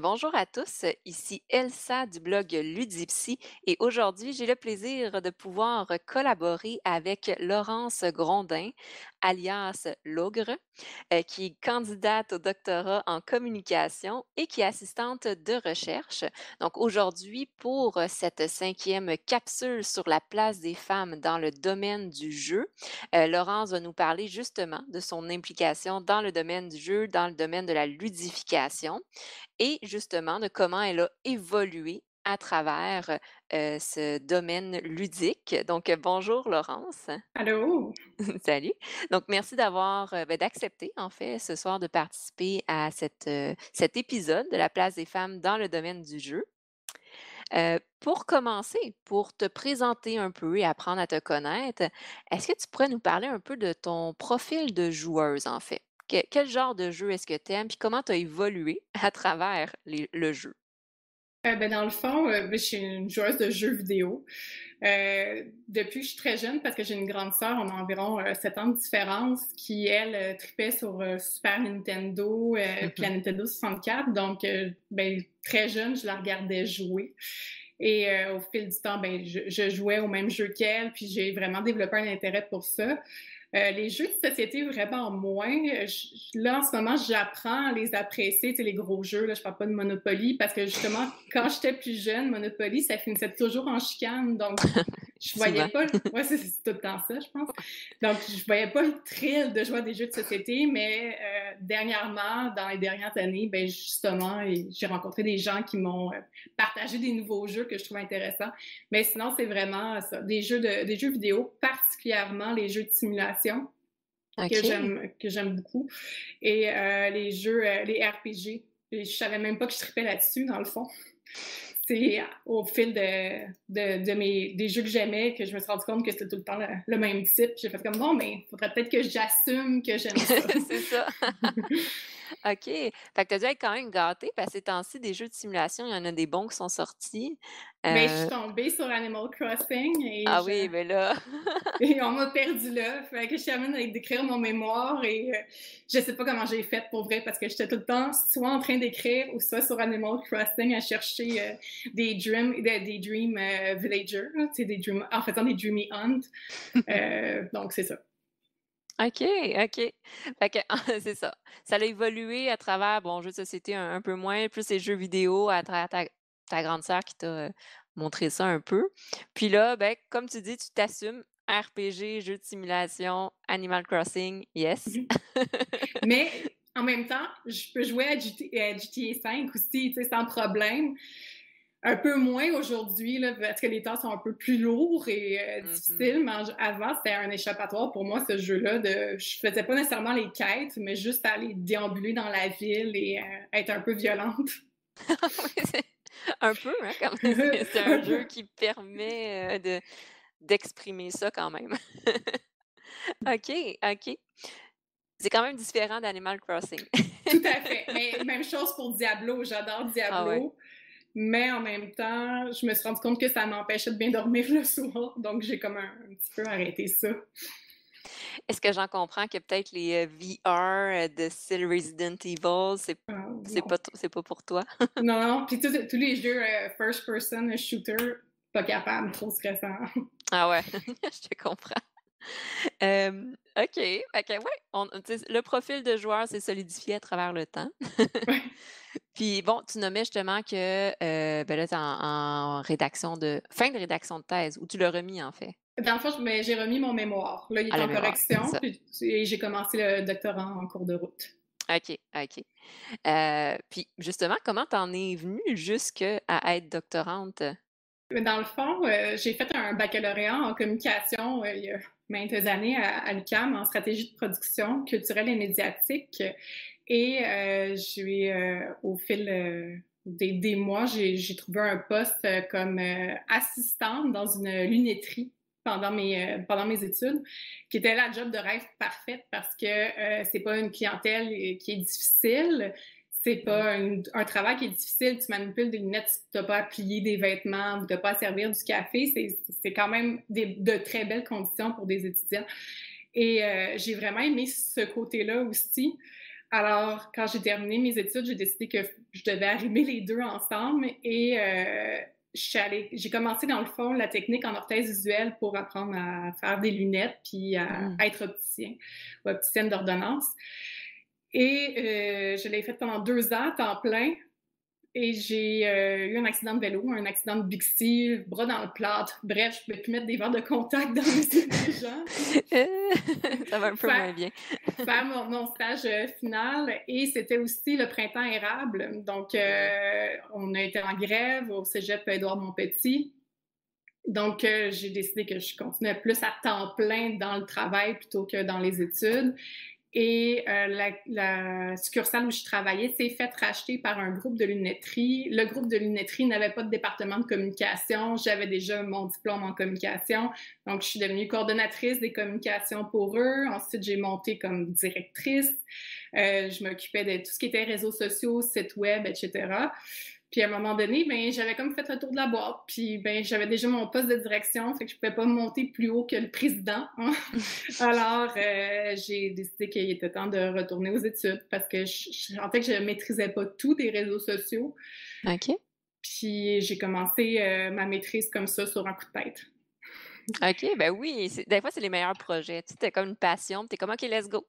Bonjour à tous, ici Elsa du blog Ludipsy et aujourd'hui, j'ai le plaisir de pouvoir collaborer avec Laurence Grondin, alias Logre, euh, qui est candidate au doctorat en communication et qui est assistante de recherche. Donc, aujourd'hui, pour cette cinquième capsule sur la place des femmes dans le domaine du jeu, euh, Laurence va nous parler justement de son implication dans le domaine du jeu, dans le domaine de la ludification et justement de comment elle a évolué à travers ce domaine ludique. Donc, bonjour Laurence. Allô? Salut. Donc, merci d'avoir, ben, d'accepter en fait ce soir de participer à cette, cet épisode de la place des femmes dans le domaine du jeu. pour commencer, pour te présenter un peu et apprendre à te connaître, est-ce que tu pourrais nous parler un peu de ton profil de joueuse en fait? quel genre de jeu est-ce que tu aimes? Puis comment tu as évolué à travers le jeu? Euh, ben, dans le fond, euh, ben, je suis une joueuse de jeux vidéo. Euh, depuis que je suis très jeune, parce que j'ai une grande sœur, on a environ 7 ans de différence, qui, elle, tripait sur Super Nintendo, et puis la Nintendo 64. Donc, ben, très jeune, je la regardais jouer. Et au fil du temps, ben, je, je jouais au même jeu qu'elle, puis j'ai vraiment développé un intérêt pour ça. Euh, les jeux de société, vraiment moins. là, en ce moment, j'apprends à les apprécier, tu sais, les gros jeux. Là, je parle pas de Monopoly parce que justement, quand j'étais plus jeune, Monopoly, ça finissait toujours en chicane. Donc, je voyais pas. Ouais, c'est tout le temps ça, je pense. Donc, je voyais pas le thrill de jouer à des jeux de société, mais euh, dernièrement, dans les dernières années, ben justement, j'ai rencontré des gens qui m'ont euh, partagé des nouveaux jeux que je trouve intéressants. Mais sinon, c'est vraiment ça, des jeux de des jeux vidéo, particulièrement les jeux de simulation. que j'aime que j'aime beaucoup et euh, les jeux les RPG je savais même pas que je tripais là-dessus dans le fond au fil de, de, de, mes, des jeux que j'aimais que je me suis rendu compte que c'était tout le temps le, même type. J'ai fait comme, bon, mais il faudrait peut-être que j'assume que j'aime ça. c'est ça. OK. Fait que tu as dû être quand même gâté parce que ces temps-ci, des jeux de simulation, il y en a des bons qui sont sortis. Mais je suis euh tombée sur Animal Crossing. Et ah oui, mais là. et on m'a perdu là. Fait que je suis amenée d'écrire mon mémoire et euh, je sais pas comment j'ai fait pour vrai parce que j'étais tout le temps soit en train d'écrire ou soit sur Animal Crossing à chercher euh, des dream, des, dream villagers, des dream, en faisant des dreamy hunt. donc c'est ça. OK, OK. Fait que c'est ça. Ça a évolué à travers, bon, jeux de société un, peu moins, plus les jeux vidéo à travers ta, grande sœur qui t'a euh, montré ça un peu. Puis là, ben, comme tu dis, tu t'assumes. RPG, jeux de simulation, Animal Crossing, yes. Mais en même temps, je peux jouer à GTA 5 aussi, tu sais, sans problème un peu moins aujourd'hui, parce que les temps sont un peu plus lourds et euh, mm-hmm. difficiles. Mais avant, c'était un échappatoire pour moi, ce jeu-là. De, je faisais pas nécessairement les quêtes, mais juste aller déambuler dans la ville et euh, être un peu violente. un peu, hein, C'est un jeu qui permet euh, de, d'exprimer ça quand même. OK, OK. C'est quand même différent d'Animal Crossing. Tout à fait. Mais même chose pour Diablo. J'adore ah Diablo. Mais en même temps, je me suis rendu compte que ça m'empêchait de bien dormir le soir. Donc, j'ai comme un, petit peu arrêté ça. Est-ce que j'en comprends que peut-être les euh, VR de style Resident Evil, c'est ah, pas, pas pour toi? non, non. Puis tous, les jeux euh, first-person shooter, pas capable, trop stressant. ah ouais, je te comprends. OK. OK, ouais. le profil de joueur s'est solidifié à travers le temps. Puis bon, tu nommais justement que euh, ben là, tu en, rédaction de. fin de rédaction de thèse, ou tu l'as remis en fait? Dans le fond, j'ai remis mon mémoire. Là, il est en correction. et j'ai commencé le doctorat en cours de route. OK, OK. Euh, puis justement, comment t'en es venue jusqu'à être doctorante? Dans le fond, euh, j'ai fait un baccalauréat en communication il y a maintes années à, à en stratégie de production culturelle et médiatique. Et euh, j'ai, euh, au fil euh, des, mois, j'ai trouvé un poste euh, comme assistante dans une lunetterie pendant mes études, qui était la job de rêve parfaite parce que c'est pas une clientèle qui est difficile, c'est pas un, un, travail qui est difficile. Tu manipules des lunettes, tu n'as pas à plier des vêtements, tu n'as pas à servir du café. C'est quand même des, de très belles conditions pour des étudiants. Et j'ai vraiment aimé ce côté-là aussi. Alors, quand j'ai terminé mes études, j'ai décidé que je devais arrimer les deux ensemble et euh, j'ai commencé dans le fond la technique en orthèse visuelle pour apprendre à faire des lunettes puis à, mmh. être opticien ou opticienne d'ordonnance. Et euh, je l'ai fait pendant deux ans, temps plein. Et j'ai euh, eu un accident de vélo, un accident de Bixi, bras dans le plâtre. Bref, je ne pouvais plus mettre des verres de contact dans les yeux des gens. Ça va un peu moins bien. faire mon, stage euh, final. Et c'était aussi le printemps érable. Donc, euh, on a été en grève au cégep Édouard Montpetit. Donc, j'ai décidé que je continuais plus à temps plein dans le travail plutôt que dans les études. Et euh, la, succursale où je travaillais s'est faite racheter par un groupe de lunetterie. Le groupe de lunetterie n'avait pas de département de communication. J'avais déjà mon diplôme en communication. Donc, je suis devenue coordonnatrice des communications pour eux. Ensuite, j'ai monté comme directrice. Euh, je m'occupais de tout ce qui était réseaux sociaux, sites web, etc. Puis à un moment donné, ben, j'avais comme fait le tour de la boîte. Puis ben, j'avais déjà mon poste de direction, fait que je pouvais pas monter plus haut que le président. Hein. Alors euh, j'ai décidé qu'il était temps de retourner aux études parce que je, sentais que je maîtrisais pas tout des réseaux sociaux. OK. Puis j'ai commencé euh, ma maîtrise comme ça sur un coup de tête. OK, ben oui, des fois c'est les meilleurs projets. Tu sais, comme une passion, tu es comme OK, let's go.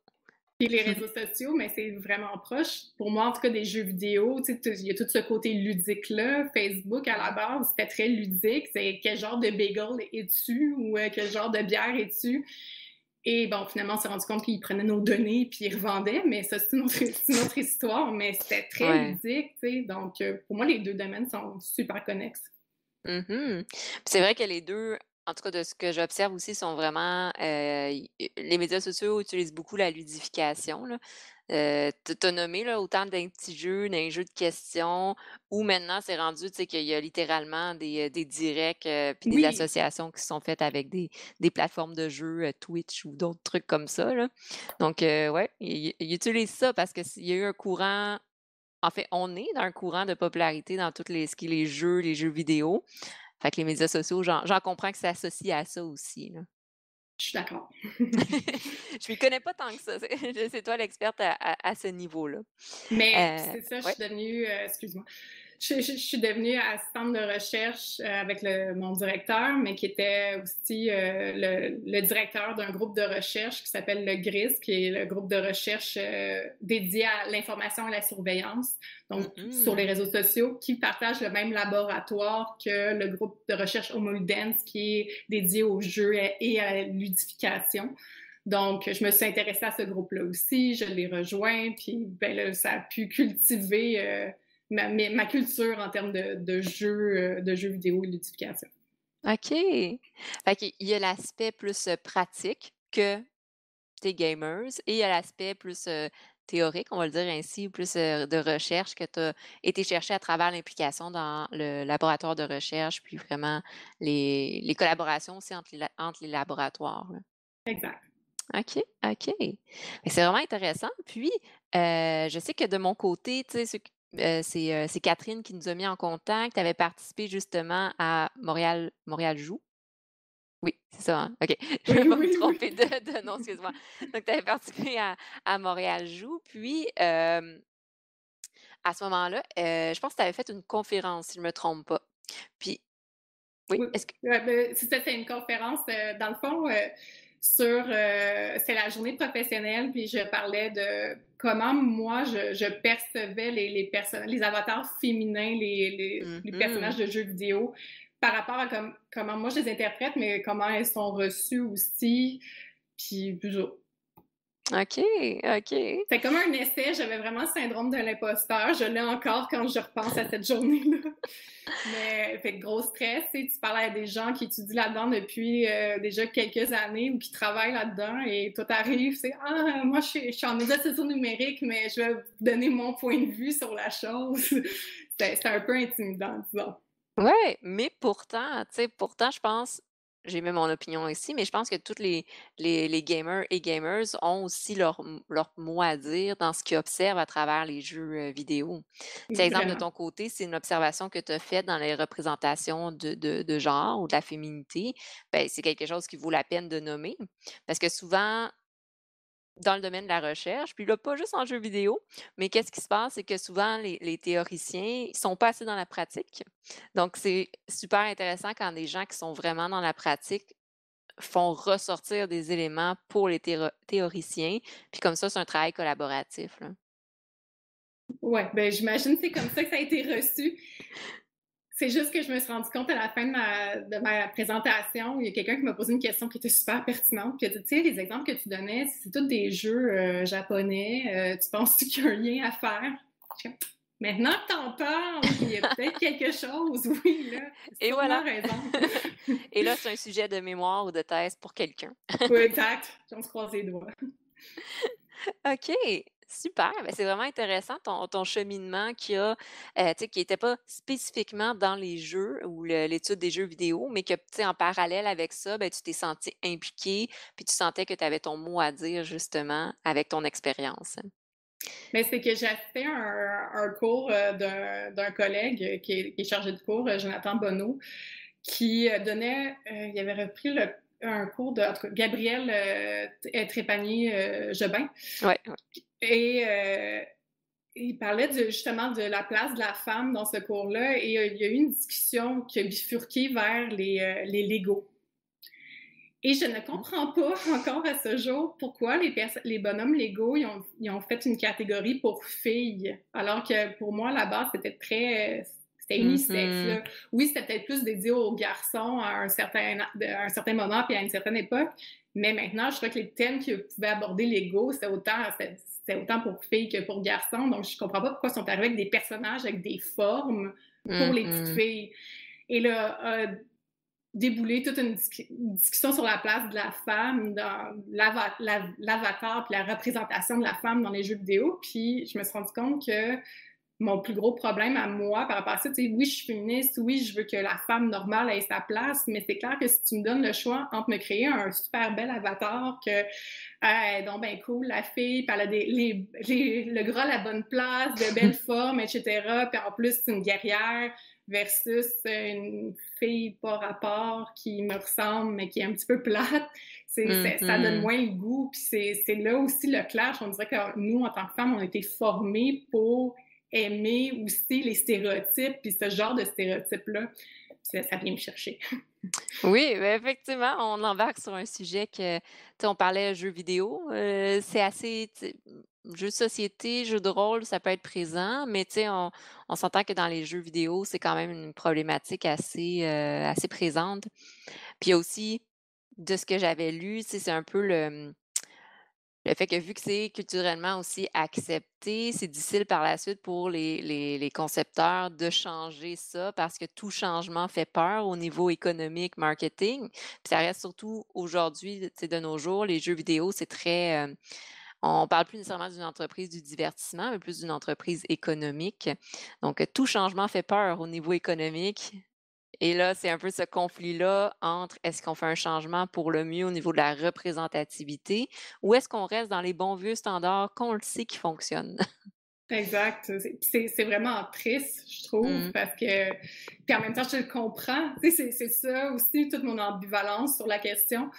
Puis les réseaux sociaux, mais c'est vraiment proche. Pour moi, en tout cas, des jeux vidéo, tu sais, il y a tout ce côté ludique-là. Facebook, à la base, c'était très ludique. C'est quel genre de bagel es-tu ou euh, quel genre de bière es-tu? Et bon, finalement, on s'est rendu compte qu'ils prenaient nos données puis ils revendaient, mais ça, c'est une, autre histoire. Mais c'était très ludique, tu sais. Donc, euh, pour moi, les deux domaines sont super connexes. Mm-hmm. C'est vrai que les deux en tout cas, de ce que j'observe aussi, sont vraiment. Euh, les médias sociaux utilisent beaucoup la ludification. Là. Euh, tu nommé là, autant d'un petit jeu, d'un jeu de questions, où maintenant c'est rendu qu'il y a littéralement des, euh, des directs puis des associations qui sont faites avec des, des plateformes de jeux, Twitch ou d'autres trucs comme ça. Là. Donc, ouais, ils utilisent ça parce qu'il y a eu un courant. En fait, on est dans un courant de popularité dans tous les, les jeux, les jeux vidéo. Fait que les médias sociaux, j'en comprends que c'est associé à ça aussi. Là. Je suis d'accord. je ne connais pas tant que ça. C'est toi l'experte à, ce niveau-là. Mais euh, c'est ça, je suis devenue, euh, excuse-moi, je, suis devenue assistante de recherche euh, avec le, mon directeur, mais qui était aussi euh, le, directeur d'un groupe de recherche qui s'appelle le GRIS, qui est le groupe de recherche euh, dédié à l'information et la surveillance, donc mm-hmm. sur les réseaux sociaux, qui partage le même laboratoire que le groupe de recherche Homoludens, qui est dédié aux jeux et à la ludification. Donc, je me suis intéressée à ce groupe-là aussi, je l'ai rejoint, puis ben là, ça a pu cultiver ma, culture en termes de, jeux, euh, de jeux vidéo et ludification. OK. Fait qu'il y a l'aspect plus euh, pratique que tes gamers et il y a l'aspect plus euh, théorique, on va le dire ainsi, plus de recherche que tu as été chercher à travers l'implication dans le laboratoire de recherche, puis vraiment les, collaborations aussi entre les, entre les laboratoires. Exact. OK, OK. C'est vraiment intéressant. Puis, je sais que de mon côté, tu sais, c'est, Catherine qui nous a mis en contact. Tu avais participé justement à Montréal, Montréal Joue. Oui, c'est ça. Hein? OK. Je ne vais pas me tromper de, nom, excuse-moi. Donc, tu avais participé à, Montréal Joue. Puis, à ce moment-là, je pense que tu avais fait une conférence, si je ne me trompe pas. Puis, oui, est-ce que. C'était une conférence, dans le fond sur euh, c'est la journée professionnelle, puis je parlais de comment moi je, percevais les, les, les avatars féminins, les, les, mm-hmm. personnages de jeux vidéo par rapport à comment moi je les interprète, mais comment elles sont reçues aussi. Puis. OK, OK. C'est comme un essai, j'avais vraiment le syndrome de l'imposteur. Je l'ai encore quand je repense à cette journée-là. Mais fait gros stress, tu, tu parles à des gens qui étudient là-dedans depuis euh, déjà quelques années ou qui travaillent là-dedans et tout arrive, c'est Ah, moi je suis, je suis en médiation numérique, mais je vais vous donner mon point de vue sur la chose. c'est un peu intimidant, disons. Ouais, mais pourtant, tu sais, pourtant, je pense, j'ai même mon opinion ici, mais je pense que tous les, les, gamers et gamers ont aussi leur, leur mot à dire dans ce qu'ils observent à travers les jeux vidéo. C'est exemple de ton côté, c'est une observation que tu as faite dans les représentations de, de, genre ou de la féminité. Ben, c'est quelque chose qui vaut la peine de nommer. Parce que souvent, dans le domaine de la recherche. Puis là, pas juste en jeux vidéo, mais qu'est-ce qui se passe, c'est que souvent, les, les théoriciens, ils sont pas assez dans la pratique. Donc, c'est super intéressant quand des gens qui sont vraiment dans la pratique font ressortir des éléments pour les théo- théoriciens. Puis comme ça, c'est un travail collaboratif. Ouais, ben j'imagine c'est comme ça que ça a été reçu. C'est juste que je me suis rendu compte à la fin de ma, de ma présentation, il y a quelqu'un qui m'a posé une question qui était super pertinente. Puis il a dit, tu sais, les exemples que tu donnais, c'est tous des jeux euh, japonais. Euh, tu penses qu'il y a un lien à faire? Maintenant que t'en parles, il y a peut-être quelque chose, oui, là. Et voilà. raison. Et là, c'est un sujet de mémoire ou de thèse pour quelqu'un. oui, exact. On se croise les doigts. OK, super. Ben, c'est vraiment intéressant ton, ton cheminement qui a, euh, tu sais, qui n'était pas spécifiquement dans les jeux ou l'étude des jeux vidéo, mais que, en parallèle avec ça, ben, tu t'es senti impliqué, puis tu sentais que tu avais ton mot à dire, justement, avec ton expérience. Mais c'est que j'ai fait un, un cours euh, d'un collègue euh, qui est, qui est chargé de cours, euh, Jonathan Bonneau, qui euh, donnait, euh, il avait repris le- un cours de en tout cas, Gabriel euh, Trépanier-Jobin. Ouais, ouais. Et euh, il parlait de- justement de la place de la femme dans ce cours-là. Et euh, il y a eu une discussion qui a bifurqué vers les, euh, les Legos. Et je ne comprends pas encore à ce jour pourquoi les, les bonhommes Lego ils ont, ils ont fait une catégorie pour filles, alors que pour moi, là-bas, c'était très... C'était unisexe. Mhm. là. Oui, c'était peut-être plus dédié aux garçons à un certain, à un certain moment puis à une certaine époque, mais maintenant, je crois que les thèmes que pouvaient aborder Lego, c'était autant, c'était c'était autant pour filles que pour garçons. Donc, je comprends pas pourquoi ils sont arrivés avec des personnages avec des formes pour les petites filles. Et là, a déboulé toute une, discu- une discussion sur la place de la femme dans l'ava- la- l'avatar puis la représentation de la femme dans les jeux vidéo. Puis je me suis rendu compte que mon plus gros problème à moi par rapport à ça, tu sais, oui, je suis féministe, oui, je veux que la femme normale ait sa place, mais c'est clair que si tu me donnes le choix entre me créer un super bel avatar que, ah, donc ben cool, la fille, puis elle a des, les, les- le gras à la bonne place, de belles formes, etc., puis en plus, c'est une guerrière versus une fille pas rapport qui me ressemble, mais qui est un petit peu plate, c'est, c'est- ça donne Mhm. moins le goût, puis c'est, c'est là aussi le clash, on dirait que nous, en tant que femmes, on a été formés pour aimer aussi les stéréotypes, puis ce genre de stéréotypes-là, ça, ça vient me chercher. Oui, ben, effectivement, on embarque sur un sujet que, on parlait jeux vidéo, euh, c'est assez, jeux de société, jeux de rôle, ça peut être présent, mais on, on s'entend que dans les jeux vidéo, c'est quand même une problématique assez, euh, assez présente. Puis aussi, de ce que j'avais lu, c'est un peu le, le fait que vu que c'est culturellement aussi accepté, c'est difficile par la suite pour les, les- concepteurs de changer ça parce que tout changement fait peur au niveau économique, marketing. Puis ça reste surtout aujourd'hui, de nos jours, les jeux vidéo, c'est très... euh, on parle plus nécessairement d'une entreprise du divertissement, mais plus d'une entreprise économique. Donc, tout changement fait peur au niveau économique. Et là, c'est un peu ce conflit-là entre est-ce qu'on fait un changement pour le mieux au niveau de la représentativité ou est-ce qu'on reste dans les bons vieux standards qu'on le sait qui fonctionnent? Exact. C'est- vraiment triste, je trouve, Mm. parce que... Puis en même temps, je le comprends. C'est ça aussi, toute mon ambivalence sur la question.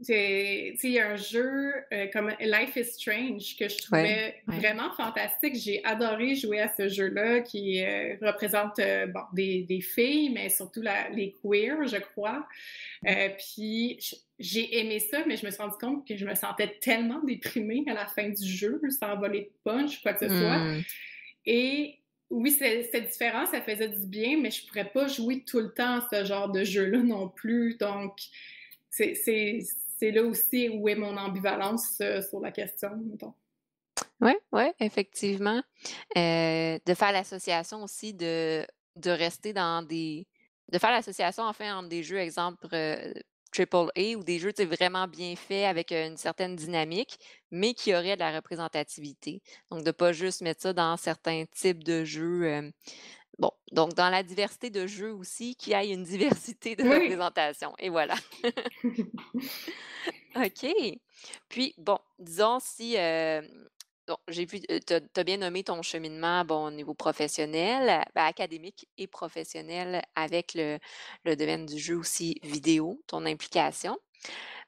Il y a un jeu euh, comme Life is Strange que je trouvais ouais. vraiment fantastique. J'ai adoré jouer à ce jeu-là qui euh, représente euh, bon, des, des filles, mais surtout la- les queers, je crois. Puis j'ai aimé ça, mais je me suis rendu compte que je me sentais tellement déprimée à la fin du jeu, sans voler de punch, quoi que ce soit. Mm. Et oui, c'était différent, ça faisait du bien, mais je pourrais pas jouer tout le temps à ce genre de jeu-là non plus. Donc, c'est là aussi où est mon ambivalence euh, sur la question, mettons. Oui, oui, effectivement. Euh, de faire l'association aussi de, rester dans des. De faire l'association, enfin, entre des jeux, exemple, euh, triple A ou des jeux vraiment bien faits avec une certaine dynamique, mais qui auraient de la représentativité. Donc, de ne pas juste mettre ça dans certains types de jeux. Euh, bon, donc dans la diversité de jeux aussi, qu'il y ait une diversité de Oui. représentation. Et voilà. OK. Puis, bon, disons si. euh, bon, j'ai vu, tu as bien nommé ton cheminement bon, au niveau professionnel, euh, ben, académique et professionnel avec le, le domaine du jeu aussi vidéo, ton implication.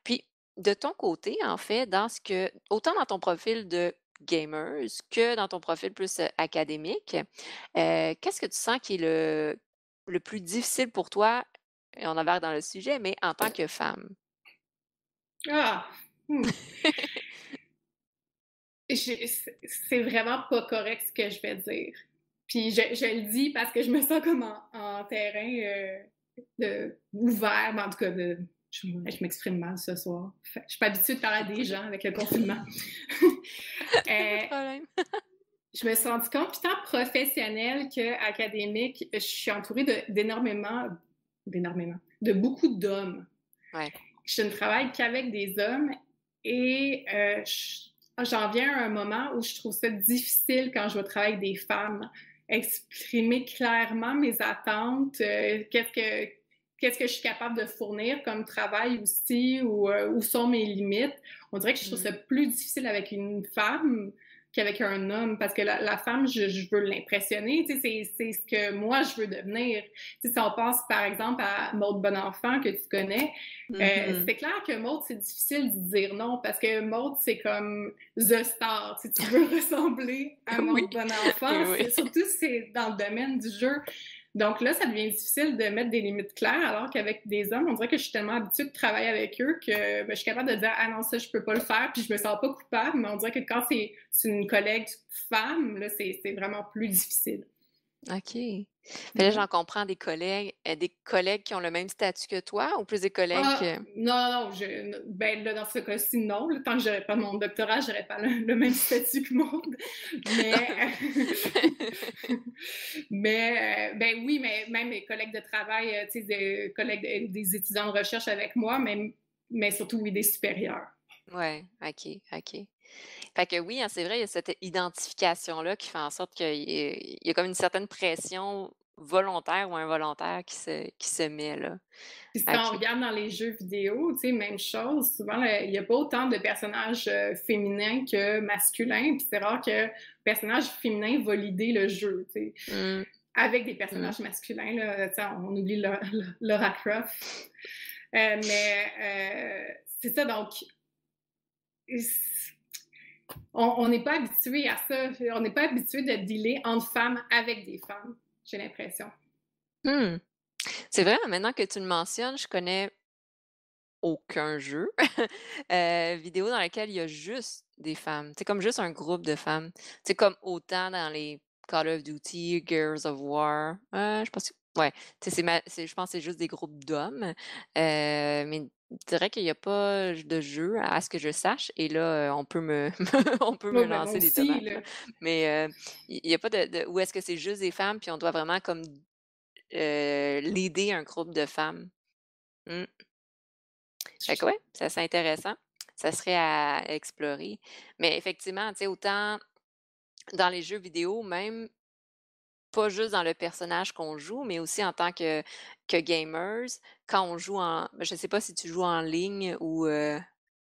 Puis, de ton côté, en fait, dans ce que autant dans ton profil de gamers que dans ton profil plus, académique, qu'est-ce que tu sens qui est le le plus difficile pour toi? Et on embarque dans le sujet, mais en tant que femme? Ah! J'ai c'est vraiment pas correct ce que je vais dire. Puis je je le dis parce que je me sens comme en en terrain, de ouvert, mais en tout cas de je je m'exprime mal ce soir. Je suis pas habituée de parler à des gens avec le confinement. Pas de Heu, problème. je me suis rendu compte, puis tant professionnel qu'académique, je suis entourée d'énormément d'énormément, de beaucoup d'hommes. Ouais. Je ne travaille qu'avec des hommes et heu, j j'en viens à un moment où je trouve ça difficile quand je vais travailler avec des femmes, exprimer clairement mes attentes, heu, qu'est-ce que qu'est-ce que je suis capable de fournir comme travail aussi ou heu, où sont mes limites. On dirait que je trouve ça Mmh. plus difficile avec une femme qu'avec un homme parce que la la femme, je je veux l'impressionner, tu sais, c'est ce que moi je veux devenir. Tu sais, si on pense par exemple à Maude Bonenfant que tu connais, euh, Mmh c'est clair que Maud, c'est difficile de dire non parce que Maud, c'est comme The Star. Si tu veux ressembler à Oui, Maud Bonenfant, oui. surtout si c'est dans le domaine du jeu. Donc là, ça devient difficile de mettre des limites claires, alors qu'avec des hommes, on dirait que je suis tellement habituée de travailler avec eux que ben, je suis capable de dire Ah non, ça, je peux pas le faire, puis je me sens pas coupable, mais on dirait que quand c'est, une collègue femme, là, c'est vraiment plus difficile. OK. Mais là, Ouais. j'en comprends des collègues, heu, des collègues qui ont le même statut que toi ou plus des collègues Ah, que non, non, je, ben là, dans ce cas-ci, non. tant que j'aurais pas mon doctorat, j'aurais pas le, le même statut que monde. Mais, mais euh, ben oui, mais même mes collègues de travail, euh, tu sais, des collègues, de- des étudiants de recherche avec moi, mais, mais surtout, oui, des supérieurs. Ouais, OK, OK. Fait que oui, hein, c'est vrai, il y a cette identification-là qui fait en sorte qu'il y a comme une certaine pression volontaire ou involontaire qui se qui se met là. Puis quand on regarde dans les jeux vidéo, tu sais, même chose, souvent, il n'y a pas autant de personnages euh, féminins que masculins, puis c'est rare que le personnage féminin va l'idée le jeu, tu sais. Mmh, avec des mmh. personnages masculins. Là, Tu sais, on oublie Laura, Laura Croft. Euh, mais euh, c'est ça, donc on n'est pas habitué à ça. On n'est pas habitué de dealer entre femmes avec des femmes, j'ai l'impression. Mmh. C'est vrai, maintenant que tu le mentionnes, je connais aucun jeu, heu, vidéo dans lequel il y a juste des femmes. C'est comme juste un groupe de femmes. C'est comme autant dans les Call of Duty, Gears of War, heu, je pense que ouais, c'est je pense c'est juste des groupes d'hommes, mais c'est vrai qu'il y a pas de jeu à ce que je sache et là, on peut me on peut me ben, lancer des aussi, tomates, là. mais il il y a pas de de où est-ce que c'est juste des femmes puis on doit vraiment comme, leader un groupe de femmes. Mmh. Fait que ouais, c'est assez intéressant. Ça serait à explorer. Mais effectivement, tu sais, autant dans les jeux vidéo, même pas juste dans le personnage qu'on joue, mais aussi en tant que gamers, quand on joue en je sais pas si tu joues en ligne ou, heu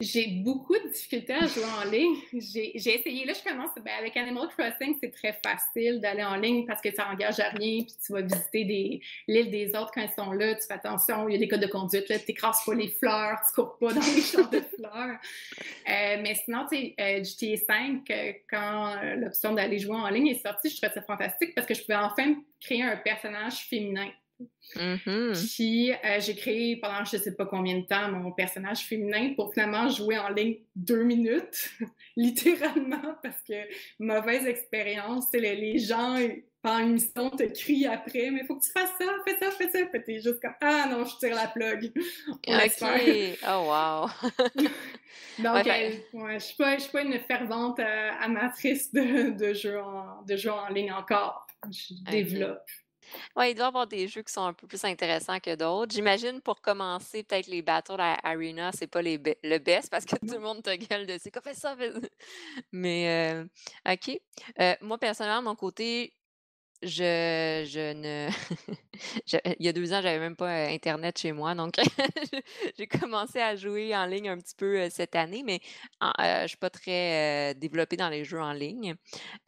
J'ai beaucoup de difficultés à jouer en ligne. J'ai essayé. Là, je commence. Ben, avec Animal Crossing, c'est très facile d'aller en ligne parce que ça engage à rien. Puis tu vas visiter l'île des autres quand ils sont là. Tu fais attention, il y a des codes de conduite. Tu n'écrases pas les fleurs, tu cours pas dans les champs de fleurs. Euh, mais sinon, tu sais, euh, GTA 5, euh, quand l'option d'aller jouer en ligne est sortie, je trouvais ça fantastique parce que je pouvais enfin créer un personnage féminin. Mmh Puis euh, j'ai créé pendant je sais pas combien de temps mon personnage féminin pour finalement jouer en ligne deux minutes, littéralement, parce que mauvaise expérience. Les, les gens pendant une mission te crient après, mais faut que tu fasses ça, fais ça, fais ça. Puis t'es juste comme Ah non, je tire la plug. On. OK. Oh wow! Donc, fait euh, ouais, je suis pas, pas une fervente euh, amatrice de, de, jeux en, de jeux en ligne encore. Je OK. développe. Ouais, il doit y avoir des jeux qui sont un peu plus intéressants que d'autres. J'imagine pour commencer, peut-être les Battle Arena, c'est pas les be le best parce que tout le monde te gueule dessus: «Quoi, fais ça, fais ça!» Mais heu, OK. Heu, moi, personnellement, de mon côté, je je ne il y a 2 ans, j'avais même pas, heu, internet chez moi, donc j'ai commencé à jouer en ligne un petit peu, heu, cette année, mais en heu, je suis pas très, heu, développée dans les jeux en ligne.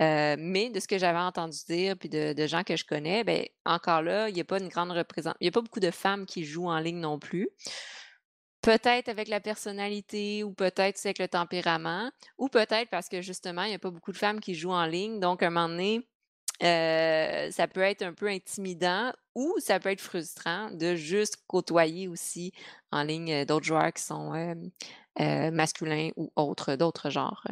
Mais de ce que j'avais entendu dire puis de gens que je connais, beh, encore là, il y a pas une grande représent il y a pas beaucoup de femmes qui jouent en ligne non plus. Peut-être avec la personnalité ou peut-être avec le tempérament ou peut-être parce que justement, il y a pas beaucoup de femmes qui jouent en ligne, donc à un moment donné, heu, ça peut être un peu intimidant ou ça peut être frustrant de juste côtoyer aussi en ligne, heu, d'autres joueurs qui sont, heu, masculins ou autres, d'autres genres.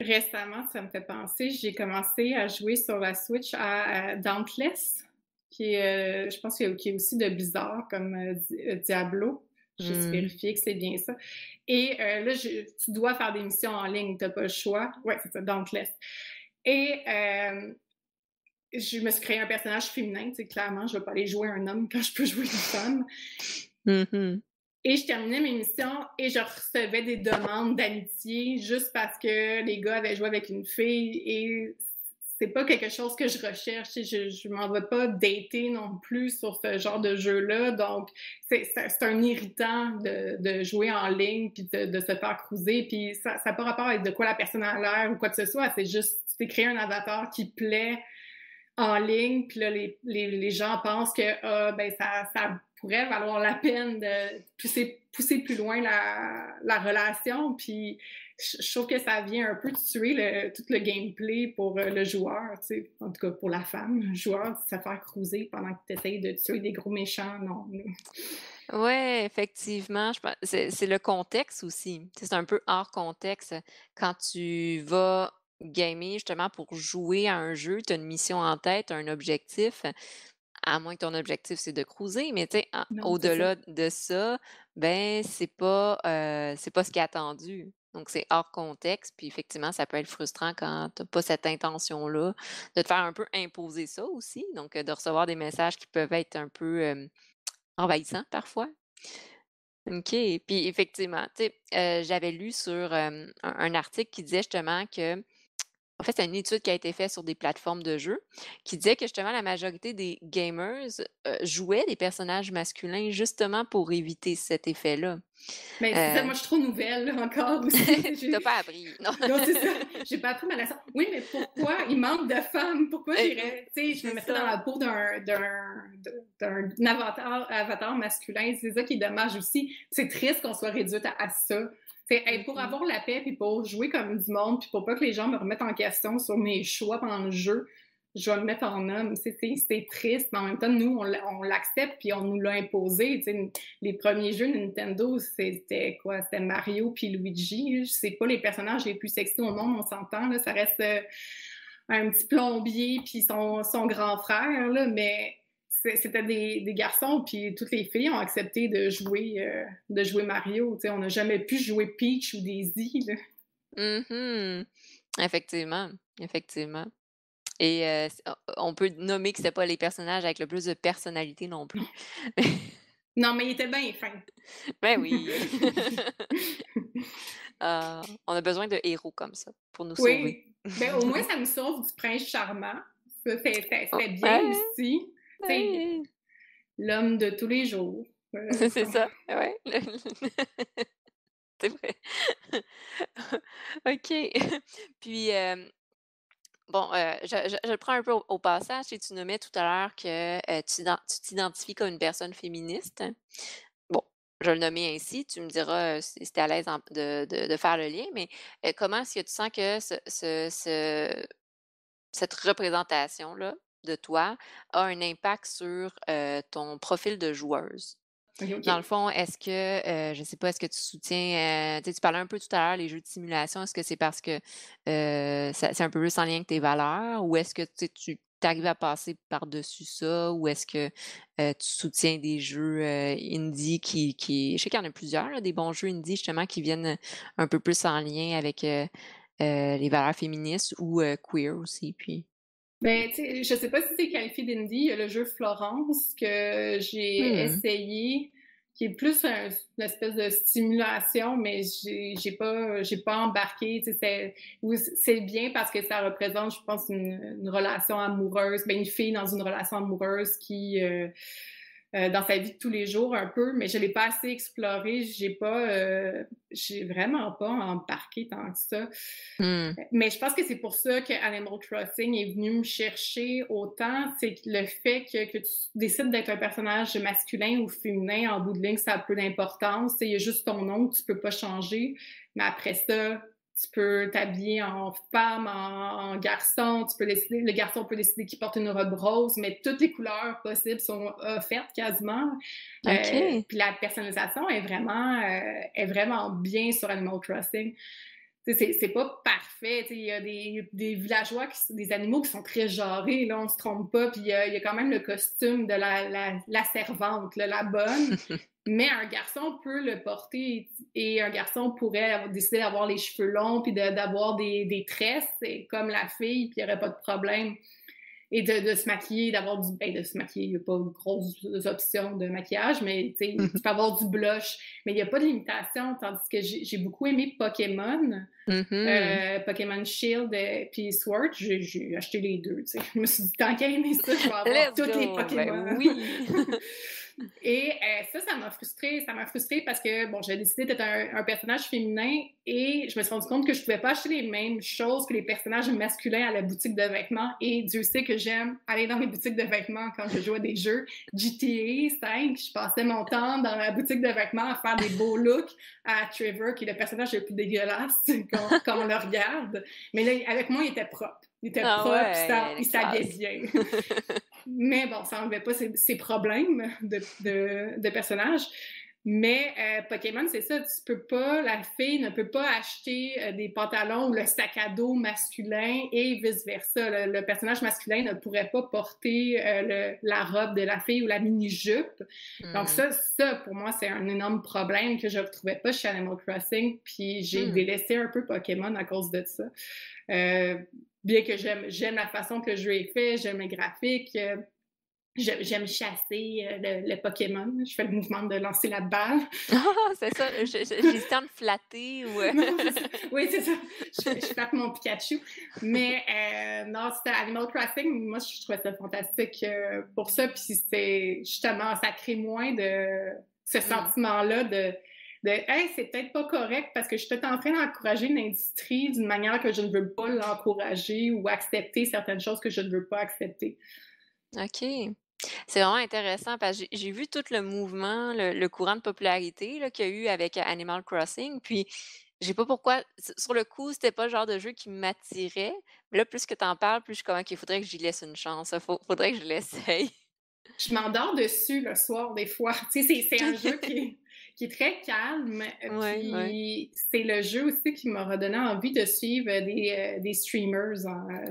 Récemment, ça me fait penser, j'ai commencé à jouer sur la Switch à, à Dauntless, qui est, je pense qu'il y a qui est aussi de bizarre comme, Diablo. Juste Mmh. vérifier que c'est bien ça. Et euh, là, je, tu dois faire des missions en ligne, tu n'as pas le choix. Ouais, c'est ça, Dauntless. Et euh, je me suis créé un personnage féminin, tu sais, clairement, je ne vais pas aller jouer un homme quand je peux jouer une femme. Mmh Et je terminais mes missions et je recevais des demandes d'amitié juste parce que les gars avaient joué avec une fille et c'est pas quelque chose que je recherche. Je, je m'en vais pas dater non plus sur ce genre de jeu-là. Donc, c'est un irritant de, de, jouer en ligne puis de, de, se faire cruiser. Puis ça n'a pas rapport avec de quoi la personne a l'air ou quoi que ce soit. C'est juste, c'est créer un avatar qui plaît en ligne. Puis là, les, gens pensent que ah, ben, ça, ça pourrait valoir la peine de pousser, plus loin la, la relation. Puis je trouve que ça vient un peu tuer le, tout le gameplay pour euh, le joueur, tu en tout cas pour la femme, le joueur, de se faire cruiser pendant que tu essayes de tuer des gros méchants, non. Oui, effectivement. C'est le contexte aussi. C'est un peu hors contexte. Quand tu vas gamer justement pour jouer à un jeu, tu as une mission en tête, un objectif, à moins que ton objectif c'est de cruiser, mais tu sais, au-delà de ça, ben c'est pas euh, c'est pas ce qui est attendu. Donc, c'est hors contexte. Puis, effectivement, ça peut être frustrant quand tu n'as pas cette intention-là, de te faire un peu imposer ça aussi. Donc, de recevoir des messages qui peuvent être un peu euh, envahissants parfois. OK. Puis, effectivement, tu sais, j'avais lu sur un, un, article qui disait justement que en fait, c'est une étude qui a été faite sur des plateformes de jeux qui disait que justement la majorité des gamers euh, jouaient des personnages masculins justement pour éviter cet effet-là. Mais c'est ça, euh moi je suis trop nouvelle là, encore aussi. Tu n'as pas appris. Non, non c'est ça. J'ai pas appris ma leçon. Oui, mais pourquoi il manque de femmes? Pourquoi j'irais, tu sais, je me mettrais dans la peau d'un, avatar, avatar masculin. C'est ça qui est dommage aussi. C'est triste qu'on soit réduite à, à ça. Hey, pour avoir la paix, puis pour jouer comme du monde, puis pour pas que les gens me remettent en question sur mes choix pendant le jeu, je vais me mettre en homme. C'est triste, mais en même temps, nous, on l'accepte, puis on nous l'a imposé. les premiers jeux Nintendo, c'était quoi? C'était Mario puis Luigi. C'est pas les personnages les plus sexy au monde, on s'entend. Ça reste euh, un petit plombier puis son, son grand frère, là, mais c'était des, garçons, puis toutes les filles ont accepté de jouer, euh, de jouer Mario. on n'a jamais pu jouer Peach ou Daisy. Là. Mm Effectivement, effectivement. Et euh, on peut nommer que pas les personnages avec le plus de personnalité non plus. non, mais il était bien fin. Ben oui. Euh, on a besoin de héros comme ça pour nous sauver. Oui. ben, au moins, ça me sauve du prince charmant. Ça, c'est oh, bien aussi l'homme de tous les jours. c'est ça, ouais. c'est vrai. OK. Puis, bon, je, je, le prends un peu au, passage et tu nommais tout à l'heure que tu t'identifies comme une personne féministe. Bon, je le nommais ainsi, tu me diras si tu es à l'aise de, de, de, faire le lien, mais comment est-ce que tu sens que ce, ce, cette représentation-là de toi a un impact sur ton profil de joueuse. Dans le fond, est-ce que, je ne sais pas, est-ce que tu soutiens, tu parlais un peu tout à l'heure, les jeux de simulation, est-ce que c'est parce que c'est un peu plus en lien avec tes valeurs ou est-ce que tu arrives à passer par-dessus ça ou est-ce que tu soutiens des jeux indie qui, qui, Je sais qu'il y en a plusieurs, des bons jeux indie justement qui viennent un peu plus en lien avec les valeurs féministes ou queer aussi. Puis... Ben, tu je sais pas si c'est qualifié d'indie. Il y a le jeu Florence que j'ai hmm. essayé, qui est plus une espèce de stimulation, mais j'ai, pas, j'ai pas embarqué. C'est, c'est bien parce que ça représente, je pense, une, relation amoureuse, ben, une fille dans une relation amoureuse qui, euh, euh, dans sa vie de tous les jours un peu, mais je l'ai pas assez exploré. J'ai pas, euh, j'ai vraiment pas embarqué tant que ça. Hmm. Mais je pense que c'est pour ça que Animal Crossing est venu me chercher autant. C'est le fait que, que tu décides d'être un personnage masculin ou féminin en bout de ligne, ça a peu d'importance. Il y a juste ton nom que tu peux pas changer. Mais après ça, tu peux t'habiller en femme, en, garçon, tu peux décider, le garçon peut décider qu'il porte une robe rose, mais toutes les couleurs possibles sont offertes quasiment. Euh, puis la personnalisation est vraiment, euh, est vraiment bien sur Animal Crossing. C'est pas parfait. Il y a des, des villageois, qui, des animaux qui sont très jarrés, là, on se trompe pas. Puis il y, a, quand même le costume de la, la, la servante, la bonne. Mais un garçon peut le porter et un garçon pourrait décider d'avoir les cheveux longs puis d'avoir des, des, tresses comme la fille, puis il n'y aurait pas de problème. Et de, se maquiller, d'avoir du. Ben, de se maquiller, il n'y a pas de grosses options de maquillage, mais tu peux avoir du blush. Mais il n'y a pas de limitation, tandis que j'ai beaucoup aimé Pokémon, mm-hmm. euh, Pokémon Shield et puis Sword. J'ai acheté les deux. Je me suis dit, tant qu'à aimer ça, je vais avoir tous les ben Pokémon. oui! Et euh, ça, ça m'a frustrée. Ça m'a frustrée parce que, bon, j'ai décidé d'être un, personnage féminin et je me suis rendu compte que je pouvais pas acheter les mêmes choses que les personnages masculins à la boutique de vêtements. Et Dieu sait que j'aime aller dans les boutiques de vêtements quand je joue à des jeux. GTA 5, je passais mon temps dans la boutique de vêtements à faire des beaux looks à Trevor, qui est le personnage le plus dégueulasse quand, quand on le regarde. Mais là, avec moi, il était propre. Il était ah propre, il s'habillait bien. Mais bon, ça n'enlevait pas ses, problèmes de, de, de personnage. Mais euh, Pokémon, c'est ça, tu peux pas, la fille ne peut pas acheter euh, des pantalons ou le sac à dos masculin et vice-versa. Le, personnage masculin ne pourrait pas porter euh, la robe de la fille ou la mini-jupe. Donc hmm. ça, ça, pour moi, c'est un énorme problème que je ne retrouvais pas chez Animal Crossing. Puis j'ai hmm. délaissé un peu Pokémon à cause de ça bien que j'aime, j'aime la façon que jeu est fait, j'aime les graphiques, euh, j'aime chasser euh, le, Pokémon. Je fais le mouvement de lancer la balle. Ah, c'est ça. J'ai de flatter ou. Euh, oui, c'est ça. Je, flatte mon Pikachu. Mais non, c'était Animal Crossing. Moi, je trouvais ça fantastique pour ça. Puis c'est justement, ça crée moins de ce mm. sentiment-là de de Hey, c'est peut-être pas correct parce que je suis peut-être en train d'encourager une industrie d'une manière que je ne veux pas l'encourager ou accepter certaines choses que je ne veux pas accepter. OK. C'est vraiment intéressant parce que j'ai vu tout le mouvement, le, courant de popularité qu'il y a eu avec Animal Crossing. Puis, j'ai pas pourquoi. Sur le coup, c'était pas le genre de jeu qui m'attirait. Mais là, plus que tu en parles, plus je suis comme, qu'il faudrait que j'y laisse une chance. Il faudrait que je l'essaye. Je m'endors dessus le soir, des fois. Tu sais, c'est un jeu qui qui est très calme. puis c'est le jeu aussi qui m'a redonné envie de suivre des, euh, des streamers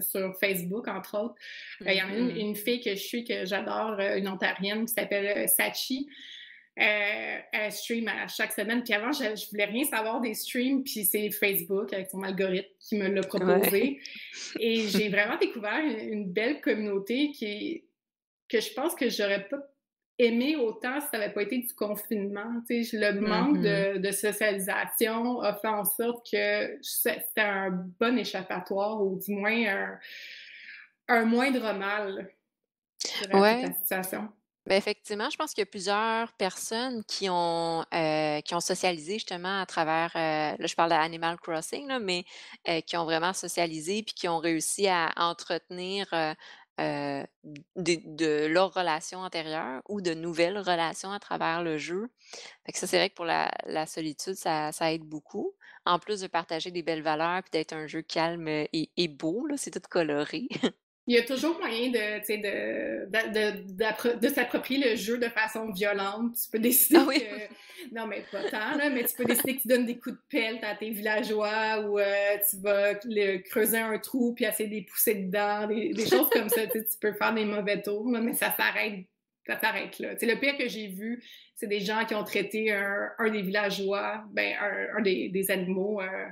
sur Facebook, entre autres. Euh, il y en a une, mm-hmm. une, fille que je suis, que j'adore, euh, une ontarienne qui s'appelle Sachi. elle stream à chaque semaine. Puis avant, je, je, voulais rien savoir des streams, puis c'est Facebook avec son algorithme qui me l'a proposé. Et j'ai vraiment découvert une, belle communauté qui que je pense que j'aurais pas aimé autant si ça n'avait pas été du confinement. le manque mm-hmm. de, socialisation a fait en sorte que c'était un bon échappatoire ou du moins un, moindre mal ouais. la situation. Ben effectivement, je pense qu'il y a plusieurs personnes qui ont, euh, qui ont socialisé justement à travers, euh, là je parle d'Animal Crossing, là, mais euh, qui ont vraiment socialisé puis qui ont réussi à entretenir euh, de, leur relation antérieure ou de nouvelles relations à travers le jeu. Fait ça, c'est vrai que pour la, solitude, ça, aide beaucoup. En plus de partager des belles valeurs puis d'être un jeu calme et, et beau, c'est tout coloré. Il y a toujours moyen de, de, de, s'approprier le jeu de façon violente. Tu peux décider ah que... Non, mais pas tant, là, mais tu peux décider que tu donnes des coups de pelle à tes villageois ou euh, tu vas creuser un trou puis essayer de les pousser dedans, des, choses comme ça. Tu peux faire des mauvais tours, mais ça s'arrête ça s'arrête là. C'est le pire que j'ai vu, c'est des gens qui ont traité un, des villageois, ben, un, des, des animaux... Euh,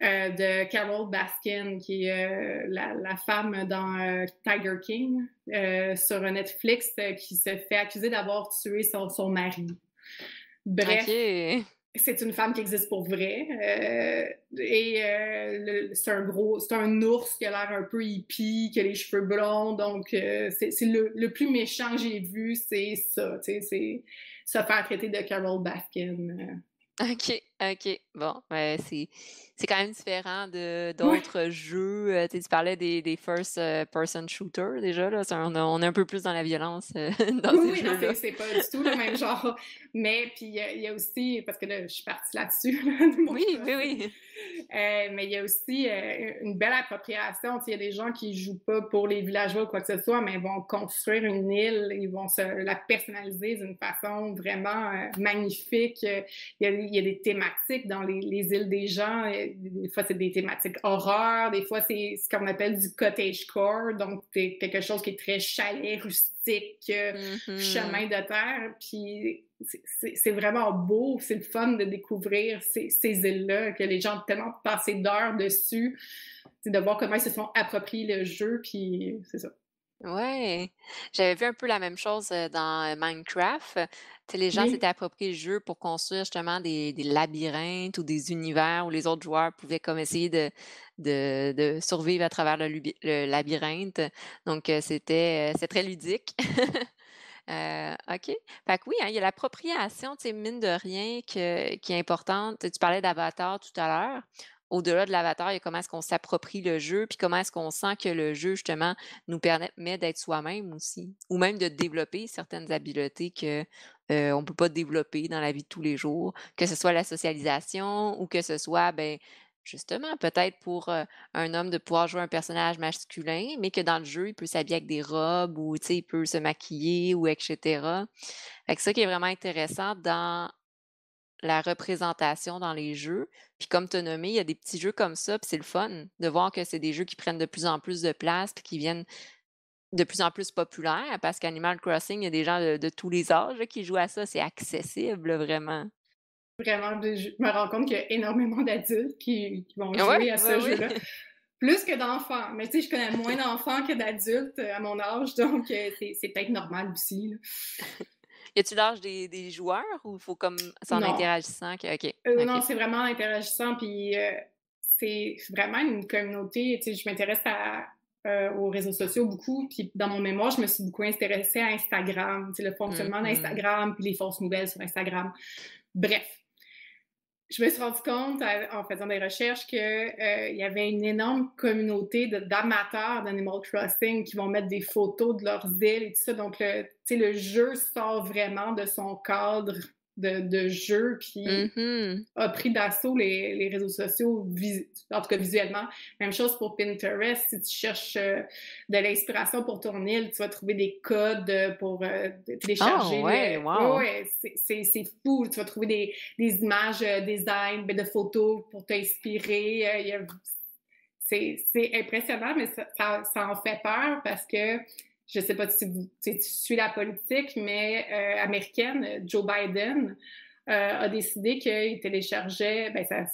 euh, de Carol Baskin, qui est euh, la, femme dans euh, Tiger King sur Netflix, qui se fait accuser d'avoir tué son, son mari. Bref. c'est une femme qui existe pour vrai. Et c'est un gros, c'est un ours qui a l'air un peu hippie, qui a les cheveux blonds. Donc, c'est le, le, plus méchant que j'ai vu, c'est ça. C'est se faire traiter de Carol Baskin. OK, OK. Bon, c'est c'est quand même différent de d'autres jeux. Euh, tu parlais des, des first euh, person shooters déjà, là. on, on est un peu plus dans la violence euh, dans Oui, ces oui, jeux-là. c'est pas du tout le même genre. Mais puis il y, a aussi, parce que là, je suis partie là-dessus, Oui, oui, oui. mais il y a aussi une belle appropriation. Il y a des gens qui jouent pas pour les villageois ou quoi que ce soit, mais vont construire une île, ils vont se la personnaliser d'une façon vraiment magnifique. Il y, a, il y, a, des thématiques dans les, les îles des gens des fois, c'est des thématiques horreur, des fois, c'est ce qu'on appelle du cottage core, donc c'est quelque chose qui est très chalet, rustique, euh, mm-hmm. chemin de terre. Puis c'est vraiment beau, c'est le fun de découvrir ces, ces îles-là, que les gens ont tellement passé d'heures dessus, de voir comment ils se sont appropriés le jeu, puis c'est ça. Ouais, j'avais vu un peu la même chose dans Minecraft. les gens s'étaient appropriés le jeu pour construire justement des, des labyrinthes ou des univers où les autres joueurs pouvaient comme essayer de, de, de survivre à travers le, le labyrinthe. Donc, c'était c'est très ludique. Euh, OK. Fait que oui, hein, il y a l'appropriation, tu sais, mine de rien, qui est importante. Tu parlais d'Avatar tout à l'heure au-delà de l'avatar, il y a comment est-ce qu'on s'approprie le jeu, puis comment est-ce qu'on sent que le jeu, justement, nous permet d'être soi-même aussi, ou même de développer certaines habiletés que euh, on peut pas développer dans la vie de tous les jours, que ce soit la socialisation ou que ce soit, ben, justement, peut-être pour euh, un homme de pouvoir jouer un personnage masculin, mais que dans le jeu, il peut s'habiller avec des robes ou, tu sais, il peut se maquiller ou etc. Fait ça qui est vraiment intéressant dans la représentation dans les jeux. Puis comme tu as nommé, il y a des petits jeux comme ça, puis c'est le fun de voir que c'est des jeux qui prennent de plus en plus de place, puis qui viennent de plus en plus populaires, parce qu'Animal Crossing, il y a des gens de, tous les âges qui jouent à ça, c'est accessible vraiment. Vraiment, je me rends compte qu'il y a énormément d'adultes qui, vont jouer à ce jeu-là. Plus que d'enfants. Mais tu sais, je connais moins d'enfants que d'adultes à mon âge, donc euh, c'est peut-être normal aussi. Y a-tu l'âge des, des, joueurs ou il faut comme c'est en interagissant que. Euh, non, c'est vraiment interagissant. Puis euh, c'est vraiment une communauté. Tu sais, je m'intéresse euh, aux réseaux sociaux beaucoup. Puis dans mon mémoire, je me suis beaucoup intéressée à Instagram, tu sais, le fonctionnement mm-hmm. d'Instagram, puis les fausses nouvelles sur Instagram. Bref, je me suis rendu compte en faisant des recherches qu'il euh, y avait une énorme communauté d'amateurs d'Animal Crossing qui vont mettre des photos de leurs îles et tout ça. Donc, le, le jeu sort vraiment de son cadre de, jeu, puis mm-hmm. a pris d'assaut les, les, réseaux sociaux, en tout cas visuellement. Même chose pour Pinterest. Si tu cherches euh, de l'inspiration pour ton île, tu vas trouver des codes pour euh, télécharger. Oh, ouais, wow. c'est fou. Tu vas trouver des, des images, euh, design, ben, de photos pour t'inspirer. c'est impressionnant, mais ça, ça, ça, en fait peur parce que je sais pas si vous, tu suis la politique, mais euh, américaine, Joe Biden euh, a décidé qu'il téléchargeait ben, sa,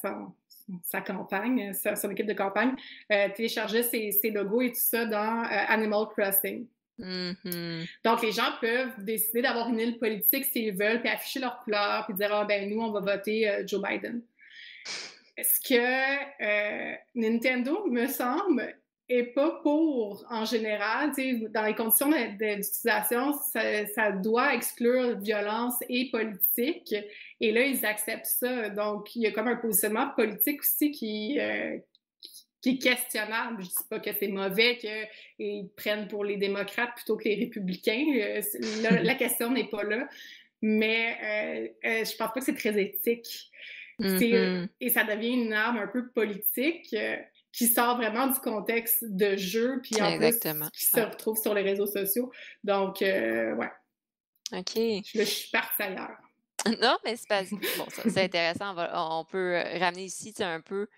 sa, campagne, son équipe de campagne, euh, téléchargeait ses, ses, logos et tout ça dans Animal Crossing. Mm-hmm. Donc, les gens peuvent décider d'avoir une île politique s'ils veulent, puis afficher leur couleur, puis dire Ah, ben nous, on va voter Joe Biden. Est-ce que Nintendo, me semble, et pas pour, en général, dans les conditions d'utilisation, ça, ça, doit exclure violence et politique. Et là, ils acceptent ça. Donc, il y a comme un positionnement politique aussi qui, euh, qui est questionnable. Je dis pas que c'est mauvais qu'ils prennent pour les démocrates plutôt que les républicains. Euh, la question n'est pas là. Mais euh, euh, je pense pas que c'est très éthique. Mm-hmm. Et ça devient une arme un peu politique qui sort vraiment du contexte de jeu, puis en plus, qui se retrouve sur les réseaux sociaux. Donc, euh, ouais. OK. Je, je suis partie ailleurs. Non, mais c'est pas... Bon, c'est intéressant. On, peut ramener ici un peu